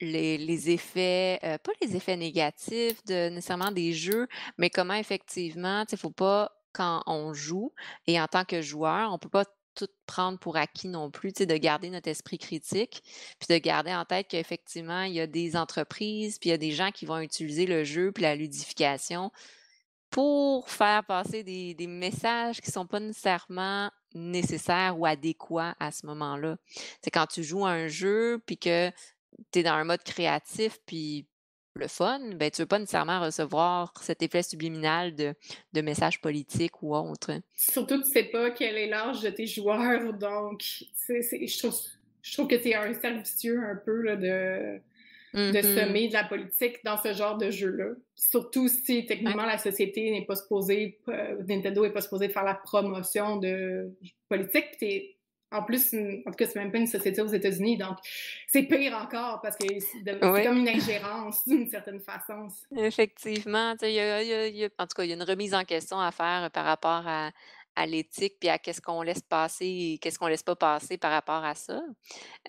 les, les effets, euh, pas les effets négatifs de nécessairement des jeux, mais comment effectivement, il ne faut pas, quand on joue, et en tant que joueur, on peut pas tout prendre pour acquis non plus, de garder notre esprit critique, puis de garder en tête qu'effectivement, il y a des entreprises, puis il y a des gens qui vont utiliser le jeu, puis la ludification pour faire passer des, messages qui ne sont pas nécessairement nécessaire ou adéquat à ce moment-là. C'est quand tu joues à un jeu, puis que tu es dans un mode créatif, puis le fun, ben, tu veux pas nécessairement recevoir cet effet subliminal de, de messages politiques ou autre. Surtout, tu sais pas quel est l'âge de tes joueurs, donc je, trouve, je trouve que c'est un servicieux un peu là, de, de mm-hmm. semer de la politique dans ce genre de jeu-là. Surtout si techniquement la société n'est pas supposée, euh, Nintendo n'est pas supposé faire la promotion de politique. Puis en plus, en tout cas, c'est même pas une société aux États-Unis, donc c'est pire encore parce que c'est comme une ingérence d'une certaine façon. Effectivement, il y a, en tout cas, il y a une remise en question à faire par rapport à, à l'éthique puis à qu'est-ce qu'on laisse passer et qu'est-ce qu'on laisse pas passer par rapport à ça.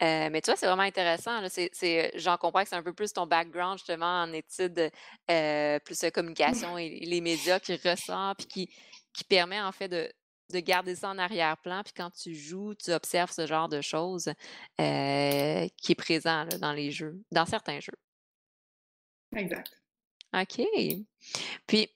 Euh, mais tu vois, c'est vraiment intéressant. C'est, j'en comprends que c'est un peu plus ton background justement en études euh, plus communication et, les médias qui ressort puis qui, qui permet en fait de, de garder ça en arrière-plan. Puis quand tu joues, tu observes ce genre de choses euh, qui est présent dans les jeux, dans certains jeux. Exact. OK. Puis,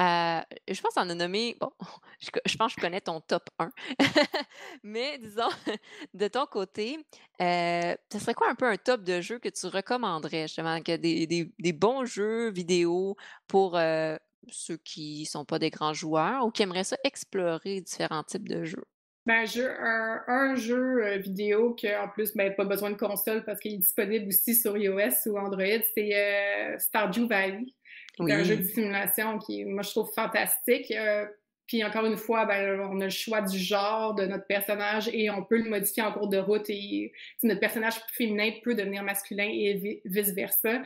euh, je pense qu'on a nommé, bon, je, pense que je connais ton top 1, mais disons, de ton côté, euh, ce serait quoi un peu un top de jeux que tu recommanderais, justement, que des, des, bons jeux vidéo pour euh, ceux qui ne sont pas des grands joueurs ou qui aimeraient ça explorer différents types de jeux? Ben, un, un, jeu vidéo qui, en plus, ben, pas besoin de console parce qu'il est disponible aussi sur iOS ou Android, c'est Stardew Valley c'est un jeu de simulation qui, moi, je trouve fantastique. Euh, puis encore une fois, ben, on a le choix du genre de notre personnage et on peut le modifier en cours de route et notre personnage féminin peut devenir masculin et vice-versa.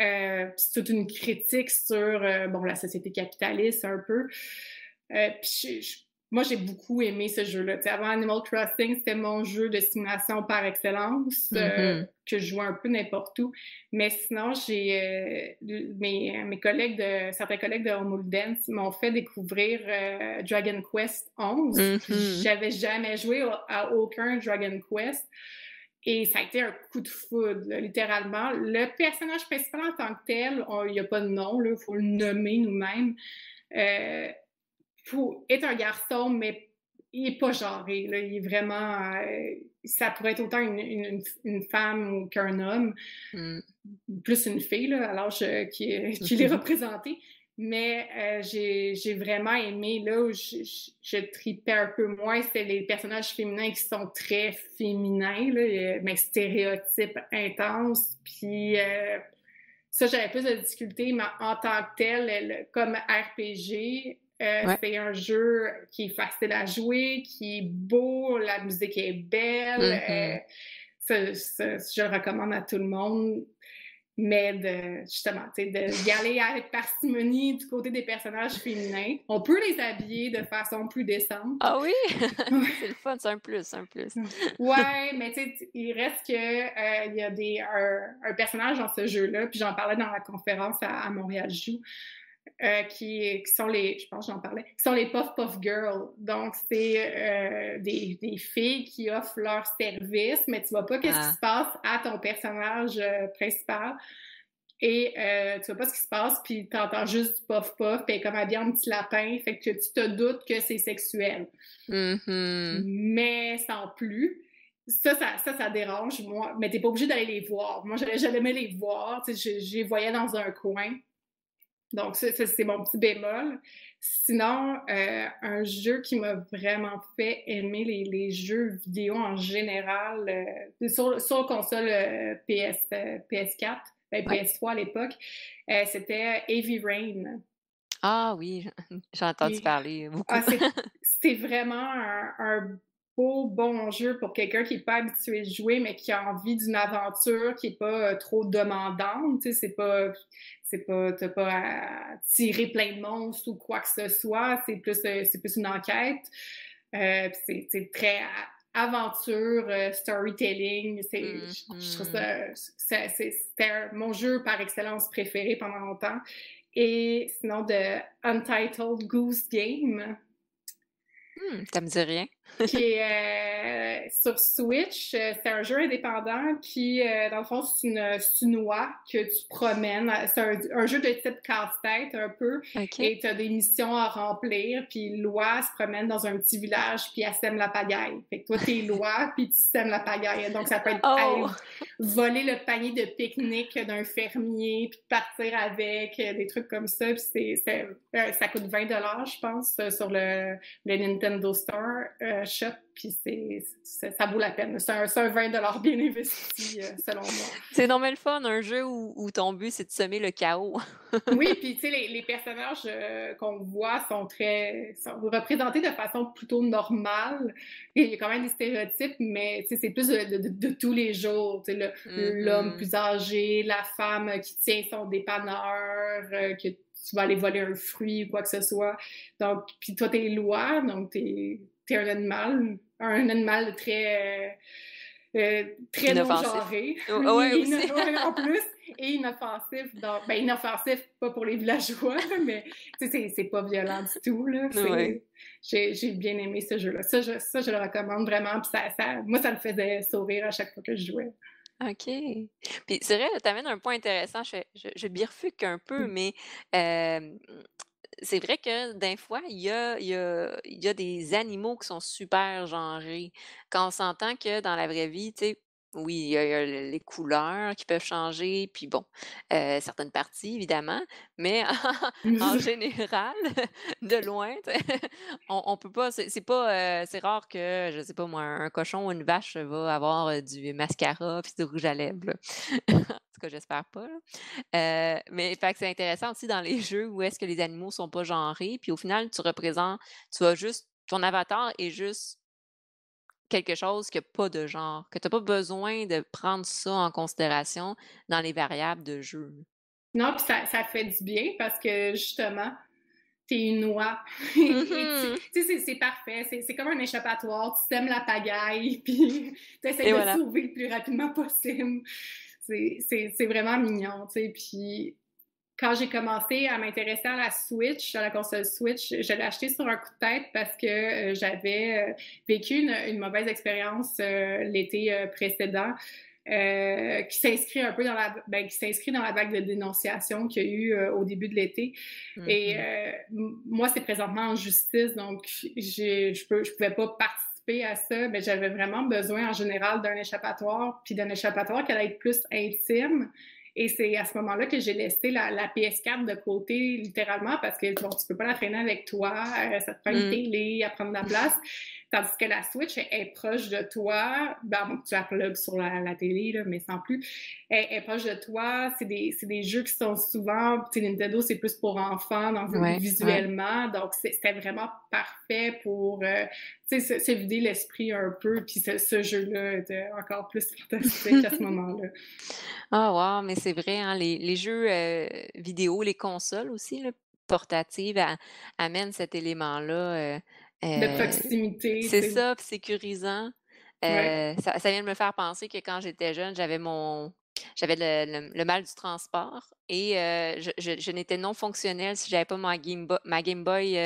Euh, c'est toute une critique sur euh, bon, la société capitaliste un peu. Euh, je, moi, j'ai beaucoup aimé ce jeu-là. Avant Animal Crossing, c'était mon jeu de simulation par excellence, euh, mm-hmm. que je jouais un peu n'importe où. Mais sinon, j'ai mes, mes, collègues de certains collègues de Home Dance m'ont fait découvrir Dragon Quest 11. Mm-hmm. J'avais jamais joué à aucun Dragon Quest. Et ça a été un coup de foudre, littéralement. Le personnage principal en tant que tel, il n'y a pas de nom, il faut le nommer nous-mêmes pour être un garçon, mais il n'est pas genré. Il est vraiment. Euh, ça pourrait être autant une, une, femme qu'un homme, mm. plus une fille, là, à l'âge euh, qui, qui l'est représenté. Mais euh, j'ai vraiment aimé, là où je, je, tripais un peu moins, c'était les personnages féminins qui sont très féminins, là, mais stéréotypes intenses. Puis ça, j'avais plus de difficultés, mais en tant que tel, comme RPG, euh, c'est un jeu qui est facile à jouer, qui est beau, la musique est belle. Mm-hmm. Euh, je le recommande à tout le monde. Mais de, justement, de y aller avec parcimonie du côté des personnages féminins. On peut les habiller de façon plus décente. Ah oui? c'est le fun, c'est un plus, un plus. ouais, mais tu sais, il reste que euh, il y a des, un, personnage dans ce jeu-là, puis j'en parlais dans la conférence à, à Montréal Joue. Euh, qui, qui, sont les, je pense j'en parlais, qui sont les Puff Puff Girls. Donc, c'est euh, des, des, filles qui offrent leur service, mais tu vois pas qu'est-ce qui ah. se passe à ton personnage euh, principal. Et tu vois pas ce qui se passe, puis tu entends juste du puff puff, puis comme habillé un petit lapin, fait que tu te doutes que c'est sexuel. Mm-hmm. Mais sans plus. Ça, ça, ça, ça, dérange, moi. Mais t'es pas obligé d'aller les voir. Moi, j'allais les voir. Tu sais, je, je les voyais dans un coin. Donc, ça, c'est mon petit bémol. Sinon, euh, un jeu qui m'a vraiment fait aimer les, jeux vidéo en général, euh, sur, sur, console euh, PS, PS4, ben, PS3 à l'époque, c'était Heavy Rain. Ah oui, j'ai entendu parler beaucoup. Ah, c'était vraiment un, bon jeu pour quelqu'un qui n'est pas habitué à jouer, mais qui a envie d'une aventure qui n'est pas trop demandante. Tu sais, c'est pas c'est pas, t'as pas à tirer plein de monstres ou quoi que ce soit. C'est plus, euh, c'est plus une enquête. Euh, c'est très aventure, euh, storytelling. Je trouve mm-hmm. ça, c'était mon jeu par excellence préféré pendant longtemps. Et sinon, de Untitled Goose Game. Hmm, ça me dit rien. qui est euh, sur Switch. Euh, c'est un jeu indépendant qui, euh, dans le fond, c'est une, une, oie que tu promènes. C'est un, jeu de type casse-tête un peu. Et tu as des missions à remplir. Puis l'oie se promène dans un petit village, puis elle sème la pagaille. Fait que toi, t'es l'oie, puis tu sèmes la pagaille. Donc, ça peut être oh! voler le panier de pique-nique d'un fermier, puis partir avec, des trucs comme ça. Puis c'est, ça coûte 20 je pense, sur le, le Nintendo Store shop, puis c'est, ça vaut la peine. C'est un, un 20 bien investi, euh, selon moi. C'est normal le fun, un jeu où, ton but, c'est de semer le chaos. oui, puis tu sais, les, les, personnages euh, qu'on voit sont très... sont représentés de façon plutôt normale. Il y a quand même des stéréotypes, mais c'est plus de, de, tous les jours. Tu sais, l'homme mm-hmm. plus âgé, la femme qui tient son dépanneur, euh, que tu vas aller voler un fruit ou quoi que ce soit. Donc, puis toi, t'es loi, donc t'es t'es un animal, un animal très, euh, euh très non-genré. Oh, oui, en plus, et inoffensif. Donc, ben, inoffensif, pas pour les villageois, mais c'est pas violent du tout. Là. J'ai bien aimé ce jeu-là. Ça je, ça, je le recommande vraiment. Puis ça, ça, moi, ça me faisait sourire à chaque fois que je jouais. OK. Puis c'est vrai, tu amènes un point intéressant. Je, je, je bifurque un peu, mmh. mais euh, c'est vrai que des fois, il y, a, y a des animaux qui sont super genrés. Quand on s'entend que dans la vraie vie, tu sais, oui, il y a, les couleurs qui peuvent changer, puis bon, certaines parties, évidemment, mais en général, de loin, on, on peut pas, c'est pas, c'est rare que, je sais pas moi, un cochon ou une vache va avoir du mascara puis du rouge à lèvres. en tout cas, j'espère pas. mais fait c'est intéressant aussi dans les jeux où est-ce que les animaux sont pas genrés, puis au final, tu représentes, tu as juste, ton avatar est juste quelque chose qui n'a pas de genre, que tu n'as pas besoin de prendre ça en considération dans les variables de jeu? Non, puis ça, ça, fait du bien parce que justement, t'es une noix. Mmh tu sais, c'est parfait. C'est comme un échappatoire. Tu sèmes la pagaille, puis tu essaies de sauver le plus rapidement possible. C'est vraiment mignon, tu sais. Puis quand j'ai commencé à m'intéresser à la Switch, à la console Switch, je l'ai acheté sur un coup de tête parce que euh, j'avais euh, vécu une, mauvaise expérience euh, l'été précédent. qui s'inscrit un peu dans la ben, qui s'inscrit dans la vague de dénonciation qu'il y a eu au début de l'été. Et mm-hmm. moi, c'est présentement en justice, donc je peux je pouvais pas participer à ça, mais j'avais vraiment besoin en général d'un échappatoire, puis d'un échappatoire qui allait être plus intime, et c'est à ce moment-là que j'ai laissé la, PS4 de côté, littéralement, parce que bon, tu peux pas la traîner avec toi, euh, ça te prend une mm. télé à prendre la place. Tandis que la Switch est, proche de toi. Ben, tu as plug sur la, télé, là, mais sans plus. Elle est proche de toi. C'est des, des, jeux qui sont souvent. Nintendo, c'est plus pour enfants, donc visuellement. Donc, c'était vraiment parfait pour euh, se, vider l'esprit un peu. Puis ce, jeu-là était encore plus fantastique à ce moment-là. Ah, wow, mais c'est vrai, hein, les, les, jeux euh, vidéo, les consoles aussi, là, portatives, amènent cet élément-là. Euh, de euh, proximité. C'est ça, sécurisant. Euh, ça, vient de me faire penser que quand j'étais jeune, j'avais mon j'avais le, mal du transport et euh, je, n'étais non fonctionnelle si j'avais pas ma Game Boy, ma Game Boy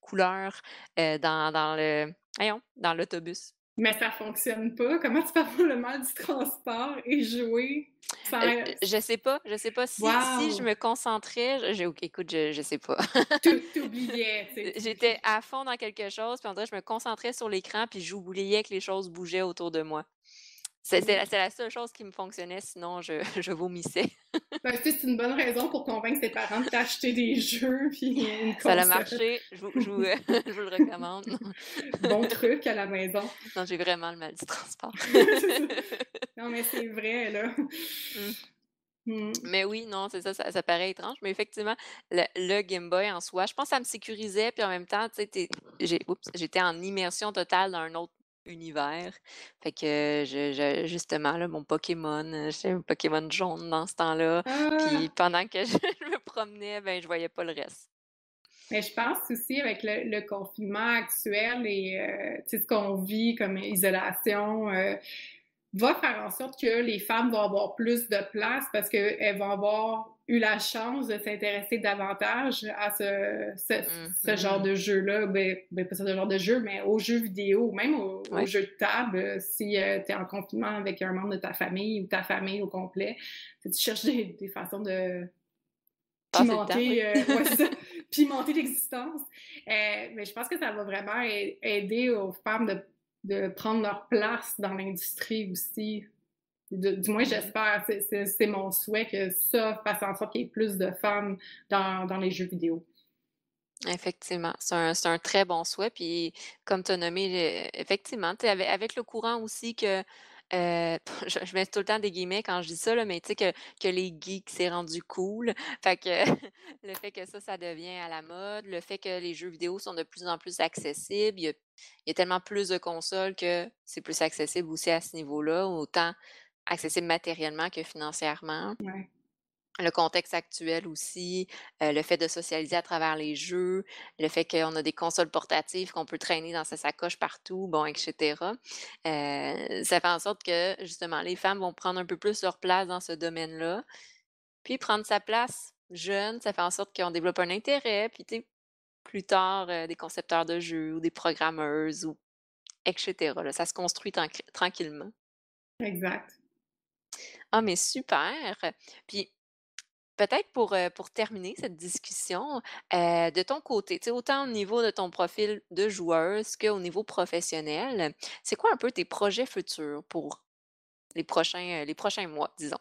couleur dans, dans le dans l'autobus. Mais ça fonctionne pas. Comment tu peux avoir le mal du transport et jouer sans... Euh, je sais pas. Je sais pas. Si, si je me concentrais, écoute, je, je sais pas. oubliais. J'étais à fond dans quelque chose, puis en vrai, je me concentrais sur l'écran, puis j'oubliais que les choses bougeaient autour de moi. C'est la, seule chose qui me fonctionnait, sinon je, je vomissais. Ben, c'est une bonne raison pour convaincre tes parents de t'acheter des jeux. Puis Ça a marché, je vous, je, vous, le recommande. bon truc à la maison. Non, j'ai vraiment le mal du transport. non, mais c'est vrai, là. Mmh. Mmh. Mais oui, non, c'est ça, ça, paraît étrange. Mais effectivement, le, Game Boy en soi, je pense que ça me sécurisait. Puis en même temps, tu sais, j'étais en immersion totale dans un autre univers. Fait que je, justement, là, mon Pokémon, euh, j'ai un Pokémon jaune dans ce temps-là. Puis ah! pendant que je, me promenais, ben je voyais pas le reste. Mais je pense aussi avec le, confinement actuel et euh, ce qu'on vit comme isolation, euh, va faire en sorte que les femmes vont avoir plus de place parce qu'elles vont avoir eu la chance de s'intéresser davantage à ce, ce, genre mm-hmm. de jeu-là, ben, ben, pas ce genre de jeu, mais aux jeux vidéo, même aux, jeux de table, si euh, tu es en confinement avec un membre de ta famille ou ta famille au complet, tu cherches des, façons de pimenter, euh, pimenter l'existence. Euh, mais je pense que ça va vraiment aider aux femmes de, de prendre leur place dans l'industrie aussi du moins, j'espère. C'est mon souhait que ça fasse en sorte qu'il y ait plus de femmes dans, dans les jeux vidéo. Effectivement, c'est un, un, très bon souhait. Puis, comme tu as nommé, effectivement, avec, avec le courant aussi que euh, je, mets tout le temps des guillemets quand je dis ça, là, mais tu sais que, que les geeks, c'est rendu cool. Fait que le fait que ça, ça devient à la mode, le fait que les jeux vidéo sont de plus en plus accessibles, il y a, il y a tellement plus de consoles que c'est plus accessible aussi à ce niveau-là, autant accessible matériellement que financièrement. Le contexte actuel aussi, euh, le fait de socialiser à travers les jeux, le fait qu'on a des consoles portatives qu'on peut traîner dans sa sacoche partout, bon, etc. Euh, ça fait en sorte que justement les femmes vont prendre un peu plus leur place dans ce domaine-là. Puis prendre sa place jeune, ça fait en sorte qu'on développe un intérêt, puis plus tard, euh, des concepteurs de jeux ou des programmeuses ou etc. ça se construit tranquillement. Exact. Ah, mais super! Puis peut-être pour, pour terminer cette discussion, de ton côté, autant au niveau de ton profil de joueuse qu'au niveau professionnel, c'est quoi un peu tes projets futurs pour les prochains, les prochains mois, disons?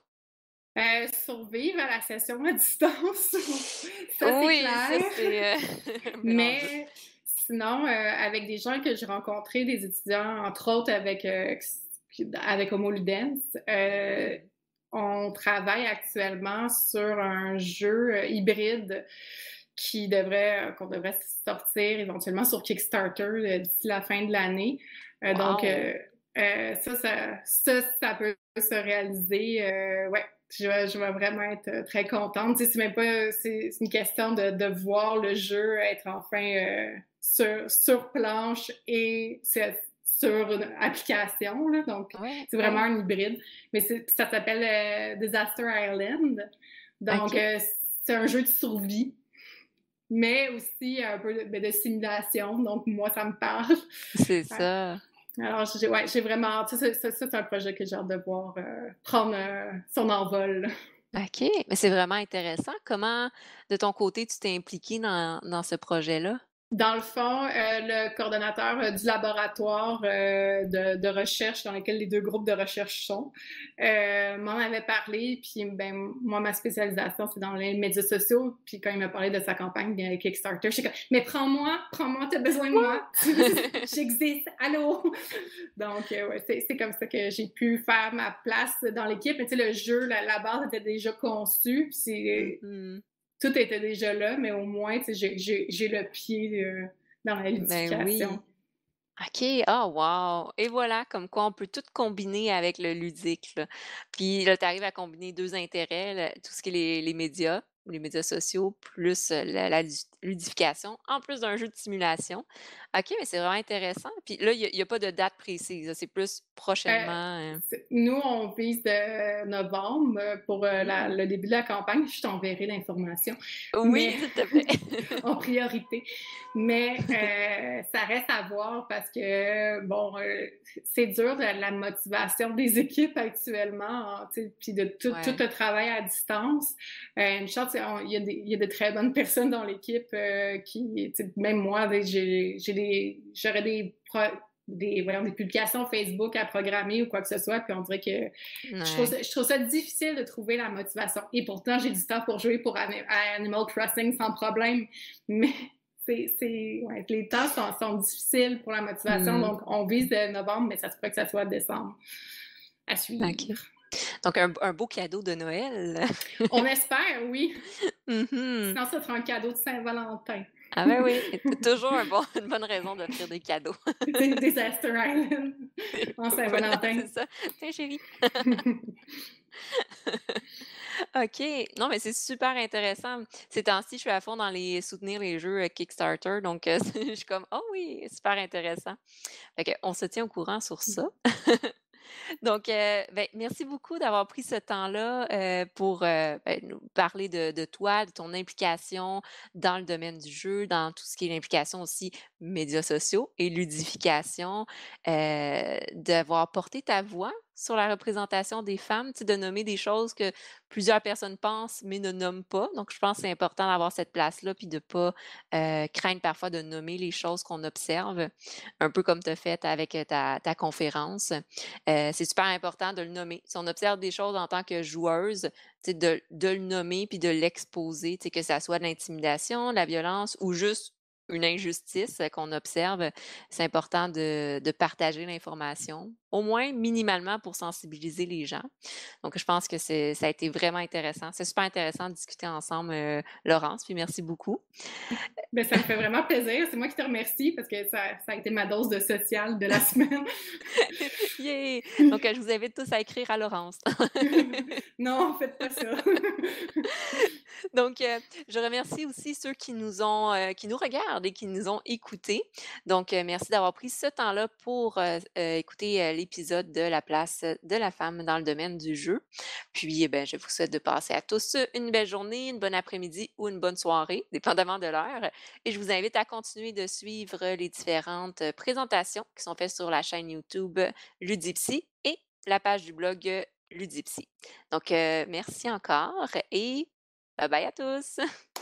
Euh, survivre à la session à distance. ça, oui, c'est Mais sinon, avec des gens que j'ai rencontrés, des étudiants, entre autres avec, avec Homo Ludens, on travaille actuellement sur un jeu euh, hybride qui devrait, euh, qu'on devrait sortir éventuellement sur Kickstarter euh, d'ici la fin de l'année. Donc, ça, ça, ça, peut se réaliser. ouais, je vais, je vais, vraiment être très contente. c'est même pas, c'est une question de, de, voir le jeu être enfin sur, sur planche et c'est sur une application. Là, donc, c'est vraiment un hybride. Mais ça s'appelle euh, Disaster Island. Donc, euh, c'est un jeu de survie, mais aussi un peu de, ben, simulation. Donc, moi, ça me parle. C'est ça. Alors, j'ai ouais, vraiment. Ça, c'est un projet que j'ai hâte de voir euh, prendre son envol. OK, mais c'est vraiment intéressant. Comment, de ton côté, tu t'es impliqué dans, dans ce projet-là? Dans le fond, euh, le coordonnateur euh, du laboratoire euh, de, de, recherche dans lequel les deux groupes de recherche sont m'en avait parlé. Puis, ben, moi, ma spécialisation, c'est dans les médias sociaux. Puis, quand il m'a parlé de sa campagne de Kickstarter, je suis comme, mais prends-moi, prends-moi, t'as besoin de moi. J'existe, allô? Donc, ouais, c'est comme ça que j'ai pu faire ma place dans l'équipe. Tu sais, le jeu, la, base était déjà conçue. Puis, c'est. Tout était déjà là, mais au moins, j'ai le pied euh, dans la. Ben oui. OK, oh wow! Et voilà, comme quoi on peut tout combiner avec le ludique. Puis là, tu arrives à combiner deux intérêts, tout ce qui est les, les médias, les médias sociaux, plus la, ludification, en plus d'un jeu de simulation. OK, mais c'est vraiment intéressant. Puis là, il n'y a, pas de date précise, c'est plus prochainement. Euh, nous, on vise de novembre pour mmh. le début de la campagne. Je t'enverrai l'information. Oui, s'il te plaît. en priorité. Mais ça reste à voir parce que, bon, c'est dur la, motivation des équipes actuellement, hein, puis de tout, tout, le travail à distance. une chance il y, y a de très bonnes personnes dans l'équipe euh, qui, même moi, j'ai des, j'aurais des, des, voyons, des publications Facebook à programmer ou quoi que ce soit, puis on dirait que je, trouve ça, je, trouve ça, difficile de trouver la motivation. Et pourtant, j'ai du temps pour jouer pour Animal Crossing sans problème, mais c'est, ouais, les temps sont, sont, difficiles pour la motivation, mm. donc on vise novembre, mais ça se pourrait que ça soit décembre à suivre. Donc, un, beau cadeau de Noël. On espère, oui. Mm-hmm. Sinon, ça sera un cadeau de Saint-Valentin. Ah ben oui, toujours une bonne raison d'offrir des cadeaux. des Aster Island en Saint-Valentin. c'est ça. Tiens, chérie. OK. Non, mais c'est super intéressant. Ces temps-ci, je suis à fond dans les soutenir les jeux euh, Kickstarter. Donc, euh, je suis comme, oh oui, super intéressant. Fait on se tient au courant sur ça. Donc, heu, beh, merci beaucoup d'avoir pris ce temps-là, heu, pour, heu, ben, nous parler de toi, de ton implication dans le domaine du jeu, dans tout ce qui est l'implication aussi médias sociaux et ludification, d'avoir porté ta voix sur la représentation des femmes, de nommer des choses que plusieurs personnes pensent mais ne nomment pas. Donc je pense que c'est important d'avoir cette place-là puis de pas, heu, craindre parfois de nommer les choses qu'on observe, un peu comme tu as fait avec, heu, ta conférence. Heu, c'est super important de le nommer. Si on observe des choses en tant que joueuse, de de le nommer puis de l'exposer, que ça soit de l'intimidation, de la violence ou juste une injustice, qu'on observe, c'est important de partager l'information, au moins minimalement pour sensibiliser les gens. Donc je pense que c'est ça a été vraiment intéressant. C'est super intéressant de discuter ensemble, heu, Laurence, puis merci beaucoup. Ben, ça me fait vraiment plaisir. C'est moi qui te remercie parce que ça ça a été ma dose de social de la semaine. Yeah! Donc, je vous invite tous à écrire à Laurence. Non, faites pas ça. Donc, heu, je remercie aussi ceux qui nous ont, heu, qui nous regardent et qui nous ont écoutés. Donc, merci d'avoir pris ce temps-là pour, écouter, heu, l'épisode de la place de la femme dans le domaine du jeu. Puis, eh ben, je vous souhaite de passer à tous une belle journée, une bonne après-midi ou une bonne soirée, dépendamment de l'heure. Et je vous invite à continuer de suivre les différentes, heu, présentations qui sont faites sur la chaîne YouTube Ludipsy et la page du blog, Ludipsy. Donc, heu, merci encore et bye bye à tous!